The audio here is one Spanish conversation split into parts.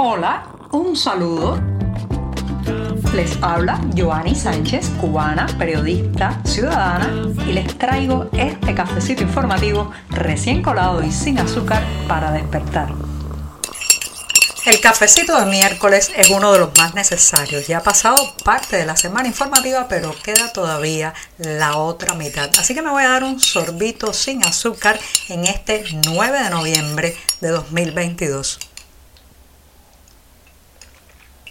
Hola, un saludo. Les habla Joanny Sánchez, cubana, periodista, ciudadana, y les traigo este cafecito informativo recién colado y sin azúcar para despertar. El cafecito de miércoles es uno de los más necesarios. Ya ha pasado parte de la semana informativa, pero queda todavía la otra mitad. Así que me voy a dar un sorbito sin azúcar en este 9 de noviembre de 2022.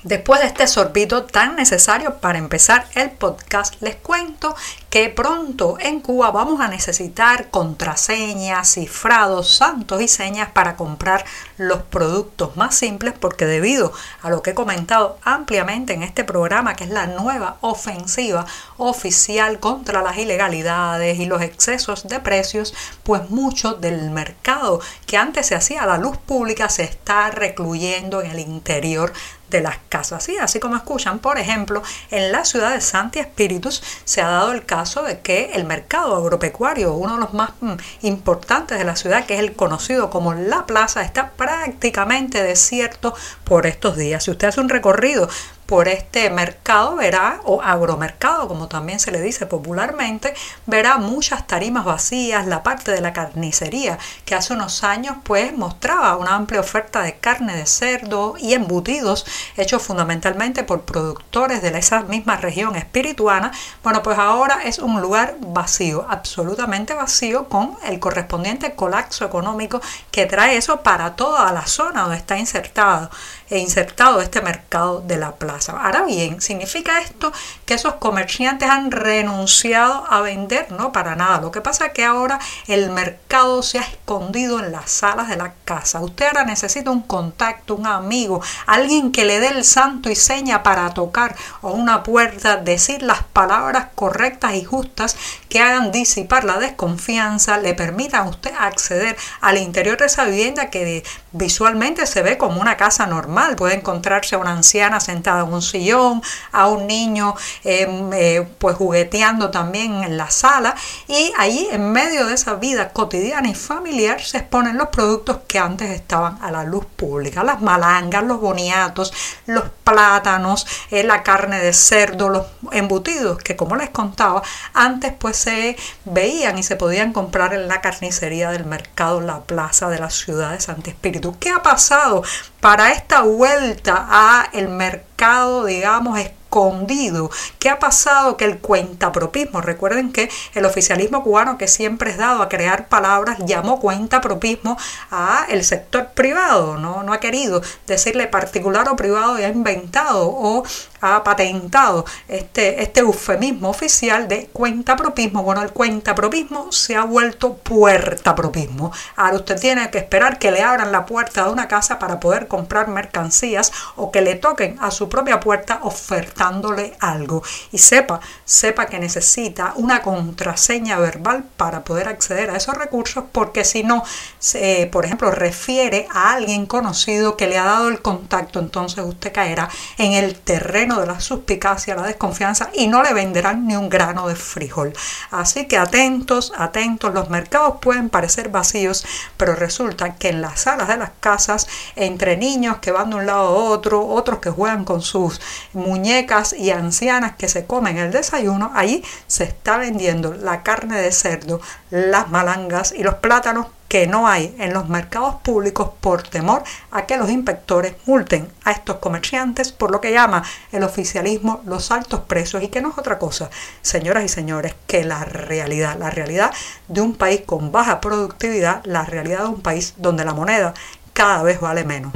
Después de este sorbito tan necesario para empezar el podcast, les cuento que pronto en Cuba vamos a necesitar contraseñas, cifrados, santos y señas para comprar los productos más simples porque debido a lo que he comentado ampliamente en este programa, que es la nueva ofensiva oficial contra las ilegalidades y los excesos de precios, pues mucho del mercado que antes se hacía a la luz pública se está recluyendo en el interior de las casas. ¿sí? Así como escuchan, por ejemplo, en la ciudad de Santi Espíritus se ha dado el caso de que el mercado agropecuario, uno de los más mm, importantes de la ciudad, que es el conocido como La Plaza, está prácticamente desierto por estos días. Si usted hace un recorrido por este mercado verá, o agromercado como también se le dice popularmente, verá muchas tarimas vacías, la parte de la carnicería que hace unos años pues mostraba una amplia oferta de carne de cerdo y embutidos hechos fundamentalmente por productores de esa misma región espirituana, bueno pues ahora es un lugar vacío, absolutamente vacío con el correspondiente colapso económico que trae eso para toda la zona donde está insertado e insertado este mercado de la Ahora bien, ¿significa esto que esos comerciantes han renunciado a vender? No, para nada. Lo que pasa es que ahora el mercado se ha escondido en las salas de la casa. Usted ahora necesita un contacto, un amigo, alguien que le dé el santo y seña para tocar o una puerta, decir las palabras correctas y justas que hagan disipar la desconfianza, le permitan a usted acceder al interior de esa vivienda que visualmente se ve como una casa normal. Puede encontrarse a una anciana sentada en un sillón, a un niño em, eh, pues jugueteando también en la sala y allí en medio de esa vida cotidiana y familiar se exponen los productos que antes estaban a la luz pública, las malangas, los boniatos, los plátanos, eh, la carne de cerdo, los embutidos que como les contaba antes pues se veían y se podían comprar en la carnicería del mercado La Plaza de la ciudad de Santi Espíritu. ¿Qué ha pasado para esta vuelta a el mercado digamos escondido. ¿Qué ha pasado? Que el cuentapropismo, recuerden que el oficialismo cubano que siempre es dado a crear palabras llamó cuentapropismo a el sector privado, no, no ha querido decirle particular o privado y ha inventado o ha patentado este, este eufemismo oficial de cuentapropismo. Bueno, el cuentapropismo se ha vuelto puertapropismo. Ahora usted tiene que esperar que le abran la puerta de una casa para poder comprar mercancías o que le toquen a su propia puerta ofertándole algo. Y sepa, sepa que necesita una contraseña verbal para poder acceder a esos recursos porque si no, por ejemplo, refiere a alguien conocido que le ha dado el contacto, entonces usted caerá en el terreno de la suspicacia, la desconfianza y no le venderán ni un grano de frijol. Así que atentos, atentos, los mercados pueden parecer vacíos, pero resulta que en las salas de las casas, entre niños que van de un lado a otro, otros que juegan con sus muñecas y ancianas que se comen el desayuno, ahí se está vendiendo la carne de cerdo, las malangas y los plátanos que no hay en los mercados públicos por temor a que los inspectores multen a estos comerciantes por lo que llama el oficialismo los altos precios y que no es otra cosa, señoras y señores, que la realidad, la realidad de un país con baja productividad, la realidad de un país donde la moneda cada vez vale menos.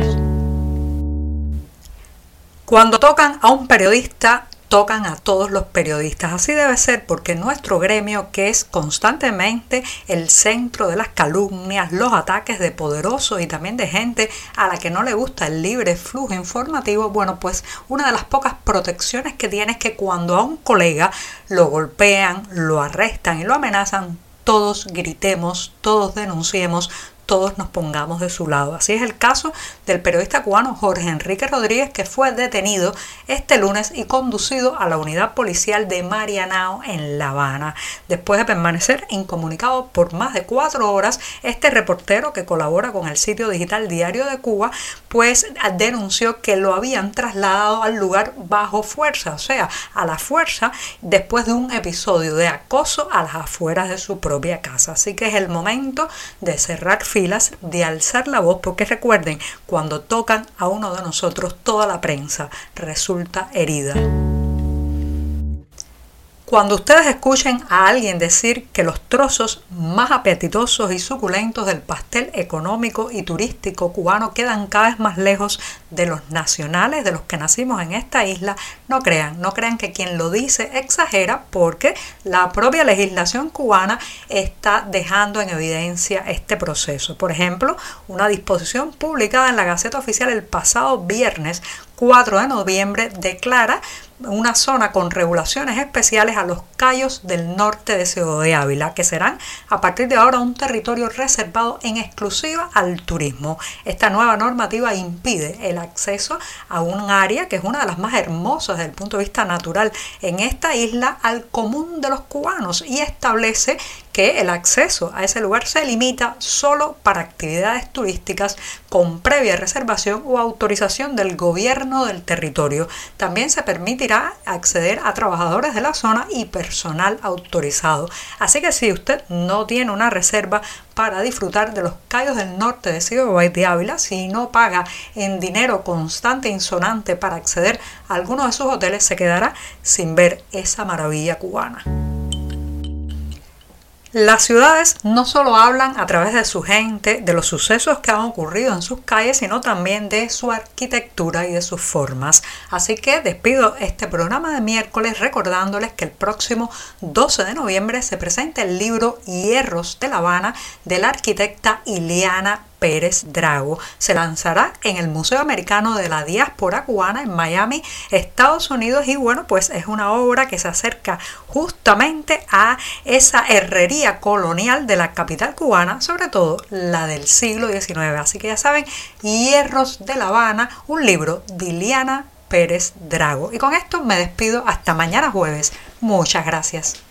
Cuando tocan a un periodista tocan a todos los periodistas. Así debe ser porque nuestro gremio, que es constantemente el centro de las calumnias, los ataques de poderosos y también de gente a la que no le gusta el libre flujo informativo, bueno, pues una de las pocas protecciones que tiene es que cuando a un colega lo golpean, lo arrestan y lo amenazan, todos gritemos, todos denunciemos, todos nos pongamos de su lado. Así es el caso del periodista cubano Jorge Enrique Rodríguez, que fue detenido este lunes y conducido a la unidad policial de Marianao en La Habana. Después de permanecer incomunicado por más de cuatro horas, este reportero que colabora con el sitio digital Diario de Cuba, pues denunció que lo habían trasladado al lugar bajo fuerza, o sea, a la fuerza, después de un episodio de acoso a las afueras de su propia casa. Así que es el momento de cerrar filas, de alzar la voz, porque recuerden, cuando tocan a uno de nosotros, toda la prensa resulta herida. Cuando ustedes escuchen a alguien decir que los trozos más apetitosos y suculentos del pastel económico y turístico cubano quedan cada vez más lejos de los nacionales, de los que nacimos en esta isla, no crean, no crean que quien lo dice exagera porque la propia legislación cubana está dejando en evidencia este proceso. Por ejemplo, una disposición publicada en la Gaceta Oficial el pasado viernes 4 de noviembre declara una zona con regulaciones especiales a los callos del norte de Ciudad de Ávila, que serán a partir de ahora un territorio reservado en exclusiva al turismo. Esta nueva normativa impide el acceso a un área que es una de las más hermosas desde el punto de vista natural en esta isla al común de los cubanos y establece que el acceso a ese lugar se limita solo para actividades turísticas con previa reservación o autorización del gobierno del territorio. También se permitirá acceder a trabajadores de la zona y personal autorizado. Así que si usted no tiene una reserva para disfrutar de los callos del norte de Ciudad de Ávila, si no paga en dinero constante e insonante para acceder a alguno de sus hoteles, se quedará sin ver esa maravilla cubana. Las ciudades no solo hablan a través de su gente, de los sucesos que han ocurrido en sus calles, sino también de su arquitectura y de sus formas. Así que despido este programa de miércoles recordándoles que el próximo 12 de noviembre se presenta el libro Hierros de La Habana de la arquitecta Iliana Pérez Drago. Se lanzará en el Museo Americano de la Diáspora Cubana en Miami, Estados Unidos y bueno, pues es una obra que se acerca justamente a esa herrería colonial de la capital cubana, sobre todo la del siglo XIX. Así que ya saben, Hierros de La Habana, un libro de Liliana Pérez Drago. Y con esto me despido hasta mañana jueves. Muchas gracias.